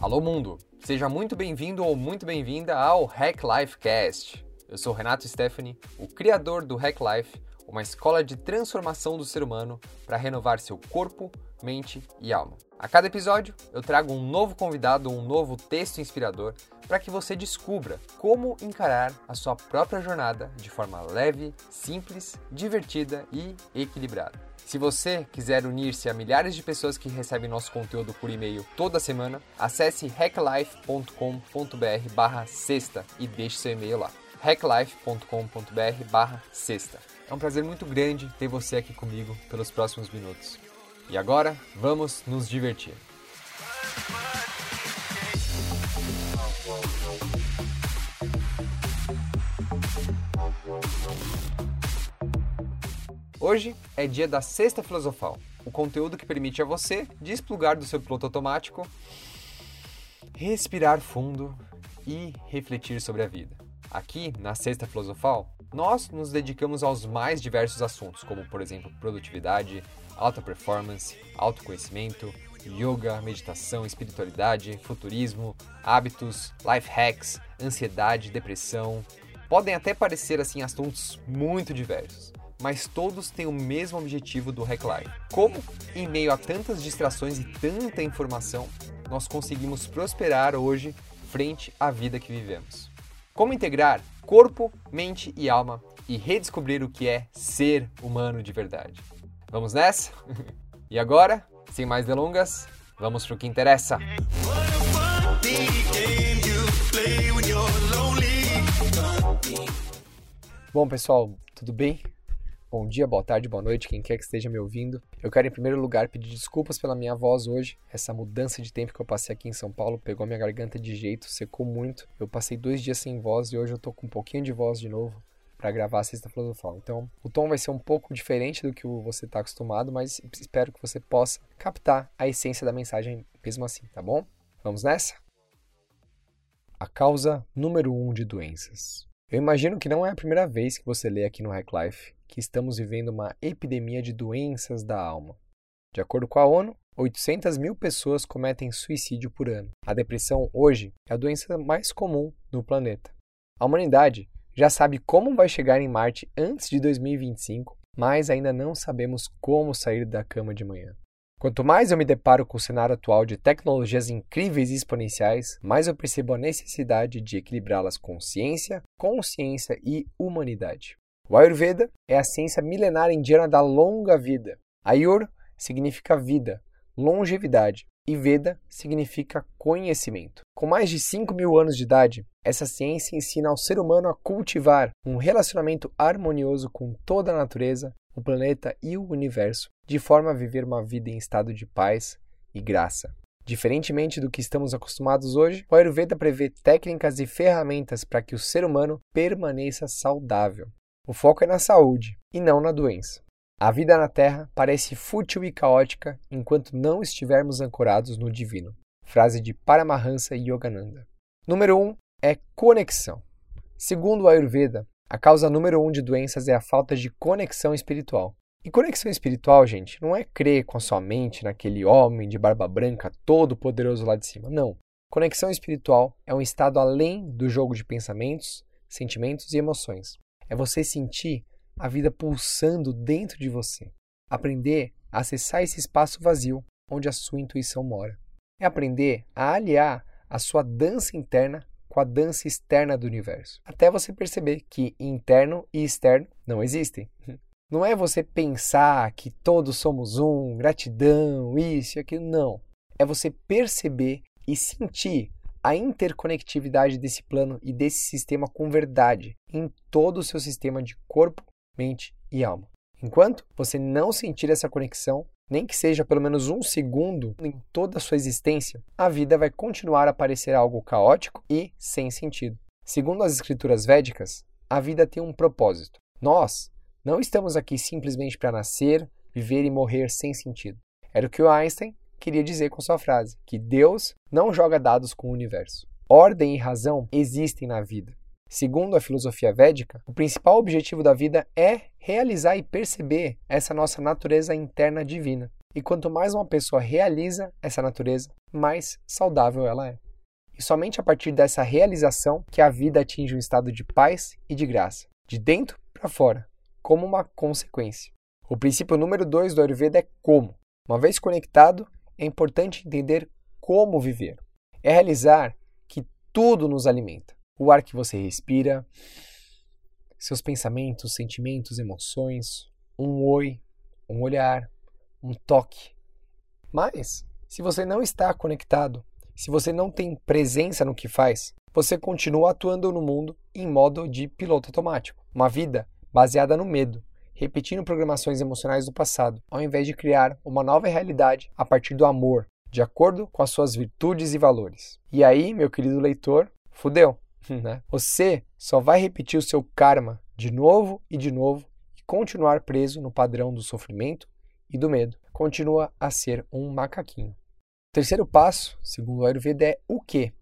Alô mundo, seja muito bem-vindo ou muito bem-vinda ao Hack Life Cast. Eu sou Renato Stephanie, o criador do Hack Life, uma escola de transformação do ser humano para renovar seu corpo, mente e alma. A cada episódio, eu trago um novo convidado, um novo texto inspirador para que você descubra como encarar a sua própria jornada de forma leve, simples, divertida e equilibrada. Se você quiser unir-se a milhares de pessoas que recebem nosso conteúdo por e-mail toda semana, acesse hacklife.com.br barra sexta e deixe seu e-mail lá. hacklife.com.br barra sexta. É um prazer muito grande ter você aqui comigo pelos próximos minutos. E agora, vamos nos divertir. Hoje é dia da Sexta Filosofal, o conteúdo que permite a você desplugar do seu piloto automático, respirar fundo e refletir sobre a vida. Aqui, na Sexta Filosofal, nós nos dedicamos aos mais diversos assuntos, como por exemplo produtividade, alta performance, autoconhecimento, yoga, meditação, espiritualidade, futurismo, hábitos, life hacks, ansiedade, depressão. Podem até parecer assim assuntos muito diversos, mas todos têm o mesmo objetivo do Hack Life. Como, em meio a tantas distrações e tanta informação, nós conseguimos prosperar hoje frente à vida que vivemos. Como integrar corpo, mente e alma e redescobrir o que é ser humano de verdade. Vamos nessa? e agora, sem mais delongas, vamos para o que interessa. Bom, pessoal, tudo bem? Bom dia, boa tarde, boa noite, quem quer que esteja me ouvindo. Eu quero, em primeiro lugar, pedir desculpas pela minha voz hoje. Essa mudança de tempo que eu passei aqui em São Paulo pegou minha garganta de jeito, secou muito. Eu passei dois dias sem voz e hoje eu tô com um pouquinho de voz de novo para gravar a Sexta Filosofal. Então, o tom vai ser um pouco diferente do que você está acostumado, mas espero que você possa captar a essência da mensagem mesmo assim, tá bom? Vamos nessa? A causa número um de doenças. Eu imagino que não é a primeira vez que você lê aqui no Hack Life que estamos vivendo uma epidemia de doenças da alma. De acordo com a ONU, 800 mil pessoas cometem suicídio por ano. A depressão hoje é a doença mais comum no planeta. A humanidade já sabe como vai chegar em Marte antes de 2025, mas ainda não sabemos como sair da cama de manhã. Quanto mais eu me deparo com o cenário atual de tecnologias incríveis e exponenciais, mais eu percebo a necessidade de equilibrá-las com ciência, consciência e humanidade. O Ayurveda é a ciência milenar indiana da longa vida. Ayur significa vida, longevidade, e Veda significa conhecimento. Com mais de 5 mil anos de idade, essa ciência ensina ao ser humano a cultivar um relacionamento harmonioso com toda a natureza, o planeta e o universo, de forma a viver uma vida em estado de paz e graça. Diferentemente do que estamos acostumados hoje, o Ayurveda prevê técnicas e ferramentas para que o ser humano permaneça saudável. O foco é na saúde e não na doença. A vida na Terra parece fútil e caótica enquanto não estivermos ancorados no divino. Frase de Paramahansa Yogananda. Número 1 um é conexão. Segundo o Ayurveda, a causa número um de doenças é a falta de conexão espiritual. E conexão espiritual, gente, não é crer com a sua mente naquele homem de barba branca todo poderoso lá de cima. Não. Conexão espiritual é um estado além do jogo de pensamentos, sentimentos e emoções. É você sentir a vida pulsando dentro de você. Aprender a acessar esse espaço vazio onde a sua intuição mora. É aprender a aliar a sua dança interna com a dança externa do universo. Até você perceber que interno e externo não existem. Não é você pensar que todos somos um, gratidão, isso e aquilo, não. É você perceber e sentir a interconectividade desse plano e desse sistema com verdade em todo o seu sistema de corpo, mente e alma. Enquanto você não sentir essa conexão, nem que seja pelo menos um segundo em toda a sua existência, a vida vai continuar a parecer algo caótico e sem sentido. Segundo as escrituras védicas, a vida tem um propósito. Nós não estamos aqui simplesmente para nascer, viver e morrer sem sentido. Era o que o Einstein queria dizer com sua frase, que Deus não joga dados com o universo. Ordem e razão existem na vida. Segundo a filosofia védica, o principal objetivo da vida é realizar e perceber essa nossa natureza interna divina. E quanto mais uma pessoa realiza essa natureza, mais saudável ela é. E somente a partir dessa realização que a vida atinge um estado de paz e de graça, de dentro para fora, como uma consequência. O princípio número 2 do Ayurveda é como. Uma vez conectado, é importante entender como viver. É realizar que tudo nos alimenta. O ar que você respira, seus pensamentos, sentimentos, emoções, um oi, um olhar, um toque. Mas, se você não está conectado, se você não tem presença no que faz, você continua atuando no mundo em modo de piloto automático. Uma vida baseada no medo, repetindo programações emocionais do passado, ao invés de criar uma nova realidade a partir do amor, de acordo com as suas virtudes e valores. E aí, meu querido leitor, fudeu, né? Você só vai repetir o seu karma de novo e de novo e continuar preso no padrão do sofrimento e do medo. Continua a ser um macaquinho. O terceiro passo, segundo o Ayurveda, é o quê?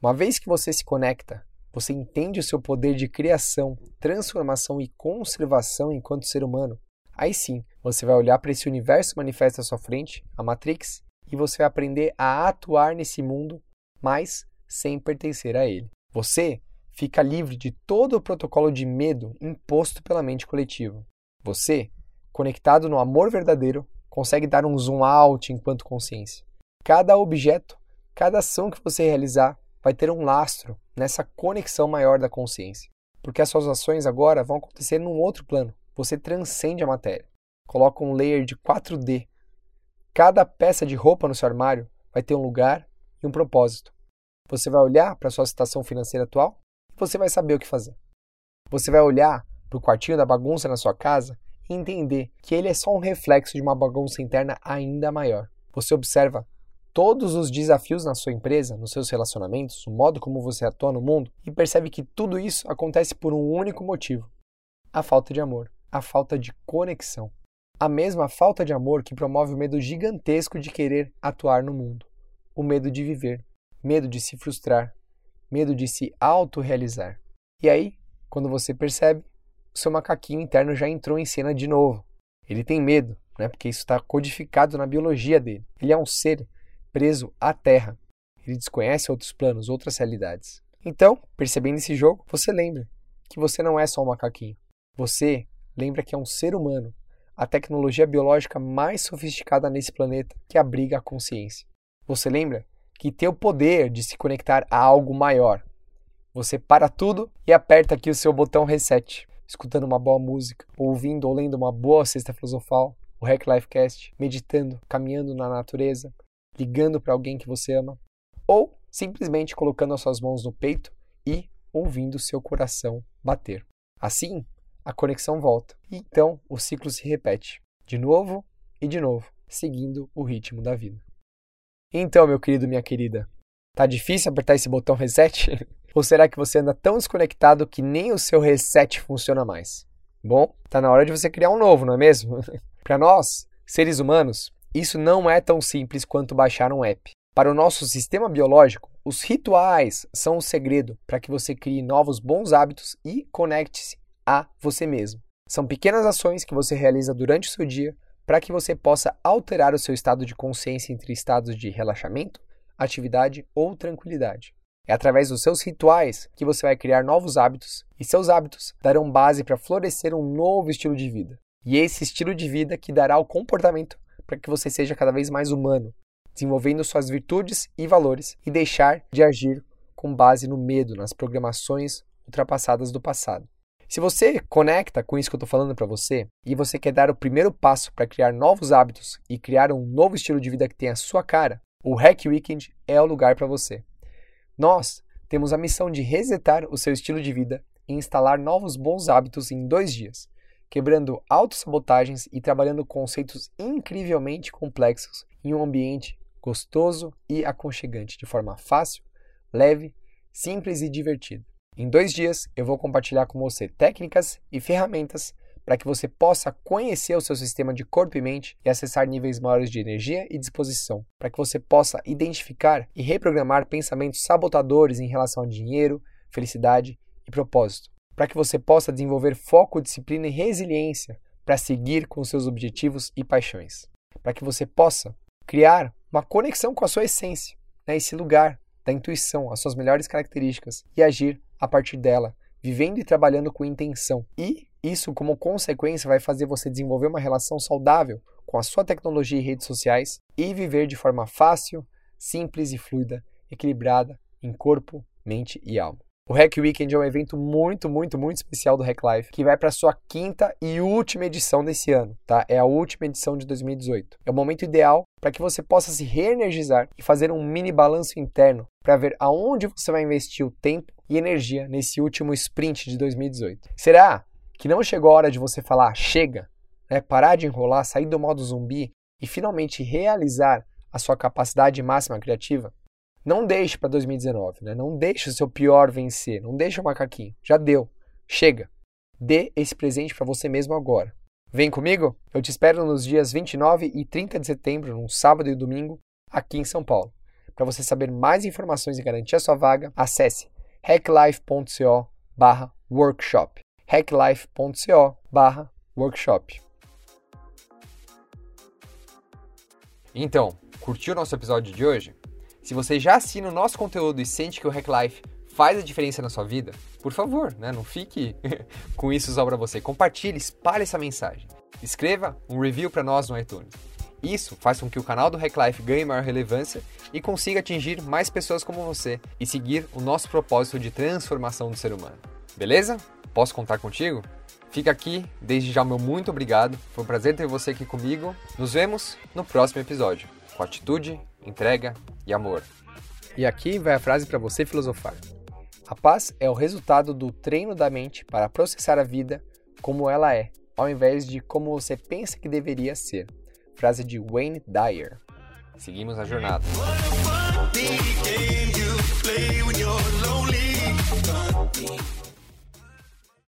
Uma vez que você se conecta, você entende o seu poder de criação, transformação e conservação enquanto ser humano, aí sim você vai olhar para esse universo manifesto à sua frente, a Matrix, e você vai aprender a atuar nesse mundo, mas sem pertencer a ele. Você fica livre de todo o protocolo de medo imposto pela mente coletiva. Você conectado no amor verdadeiro, consegue dar um zoom out enquanto consciência. Cada objeto, cada ação que você realizar vai ter um lastro nessa conexão maior da consciência. Porque as suas ações agora vão acontecer num outro plano. Você transcende a matéria. Coloca um layer de 4D. Cada peça de roupa no seu armário vai ter um lugar e um propósito. Você vai olhar para a sua situação financeira atual e você vai saber o que fazer. Você vai olhar para o quartinho da bagunça na sua casa e entender que ele é só um reflexo de uma bagunça interna ainda maior. Você observa todos os desafios na sua empresa, nos seus relacionamentos, o modo como você atua no mundo e percebe que tudo isso acontece por um único motivo: a falta de amor, a falta de conexão. A mesma falta de amor que promove o medo gigantesco de querer atuar no mundo, o medo de viver, medo de se frustrar, medo de se autorrealizar. E aí, quando você percebe, o seu macaquinho interno já entrou em cena de novo. Ele tem medo, né? porque isso está codificado na biologia dele. Ele é um ser preso à Terra. Ele desconhece outros planos, outras realidades. Então, percebendo esse jogo, você lembra que você não é só um macaquinho. Você lembra que é um ser humano, a tecnologia biológica mais sofisticada nesse planeta que abriga a consciência. Você lembra que tem o poder de se conectar a algo maior. Você para tudo e aperta aqui o seu botão reset escutando uma boa música, ouvindo ou lendo uma boa cesta filosofal, o Hack Lifecast, meditando, caminhando na natureza, ligando para alguém que você ama, ou simplesmente colocando as suas mãos no peito e ouvindo seu coração bater. Assim, a conexão volta e então o ciclo se repete, de novo e de novo, seguindo o ritmo da vida. Então, meu querido, minha querida, tá difícil apertar esse botão reset? Ou será que você anda tão desconectado que nem o seu reset funciona mais? Bom, tá na hora de você criar um novo, não é mesmo? Para nós, seres humanos, isso não é tão simples quanto baixar um app. Para o nosso sistema biológico, os rituais são o segredo para que você crie novos bons hábitos e conecte-se a você mesmo. São pequenas ações que você realiza durante o seu dia para que você possa alterar o seu estado de consciência entre estados de relaxamento, atividade ou tranquilidade. É através dos seus rituais que você vai criar novos hábitos e seus hábitos darão base para florescer um novo estilo de vida. E esse estilo de vida que dará o comportamento para que você seja cada vez mais humano, desenvolvendo suas virtudes e valores e deixar de agir com base no medo, nas programações ultrapassadas do passado. Se você conecta com isso que eu estou falando para você e você quer dar o primeiro passo para criar novos hábitos e criar um novo estilo de vida que tenha a sua cara, o Hack Weekend é o lugar para você. Nós temos a missão de resetar o seu estilo de vida e instalar novos bons hábitos em dois dias, quebrando autossabotagens e trabalhando conceitos incrivelmente complexos em um ambiente gostoso e aconchegante, de forma fácil, leve, simples e divertida. Em dois dias, eu vou compartilhar com você técnicas e ferramentas para que você possa conhecer o seu sistema de corpo e mente e acessar níveis maiores de energia e disposição, para que você possa identificar e reprogramar pensamentos sabotadores em relação a dinheiro, felicidade e propósito, para que você possa desenvolver foco, disciplina e resiliência para seguir com seus objetivos e paixões. para que você possa criar uma conexão com a sua essência, né? esse lugar da intuição, as suas melhores características e agir a partir dela, vivendo e trabalhando com intenção. E isso, como consequência, vai fazer você desenvolver uma relação saudável com a sua tecnologia e redes sociais e viver de forma fácil, simples e fluida, equilibrada em corpo, mente e alma. O Hack Weekend é um evento muito, muito, muito especial do Hack Life, que vai para sua quinta e última edição desse ano, tá? É a última edição de 2018. É o momento ideal para que você possa se reenergizar e fazer um mini balanço interno para ver aonde você vai investir o tempo e energia nesse último sprint de 2018. Será que não chegou a hora de você falar chega, né? parar de enrolar, sair do modo zumbi e finalmente realizar a sua capacidade máxima criativa? Não deixe para 2019, né? Não deixe o seu pior vencer, não deixe o macaquinho. Já deu. Chega. Dê esse presente para você mesmo agora. Vem comigo? Eu te espero nos dias 29 e 30 de setembro, num sábado e domingo, aqui em São Paulo. Para você saber mais informações e garantir a sua vaga, acesse hacklife.co workshop hacklife.co workshop Então, curtiu o nosso episódio de hoje? Se você já assina o nosso conteúdo e sente que o Hack Life faz a diferença na sua vida, por favor, né, não fique com isso só para você. Compartilhe, espalhe essa mensagem. Escreva um review para nós no iTunes. Isso faz com que o canal do Hack Life ganhe maior relevância e consiga atingir mais pessoas como você e seguir o nosso propósito de transformação do ser humano. Beleza? Posso contar contigo? Fica aqui, desde já meu muito obrigado. Foi um prazer ter você aqui comigo. Nos vemos no próximo episódio. Com atitude, entrega e amor. E aqui vai a frase para você filosofar. A paz é o resultado do treino da mente para processar a vida como ela é, ao invés de como você pensa que deveria ser. Frase de Wayne Dyer. Seguimos a jornada.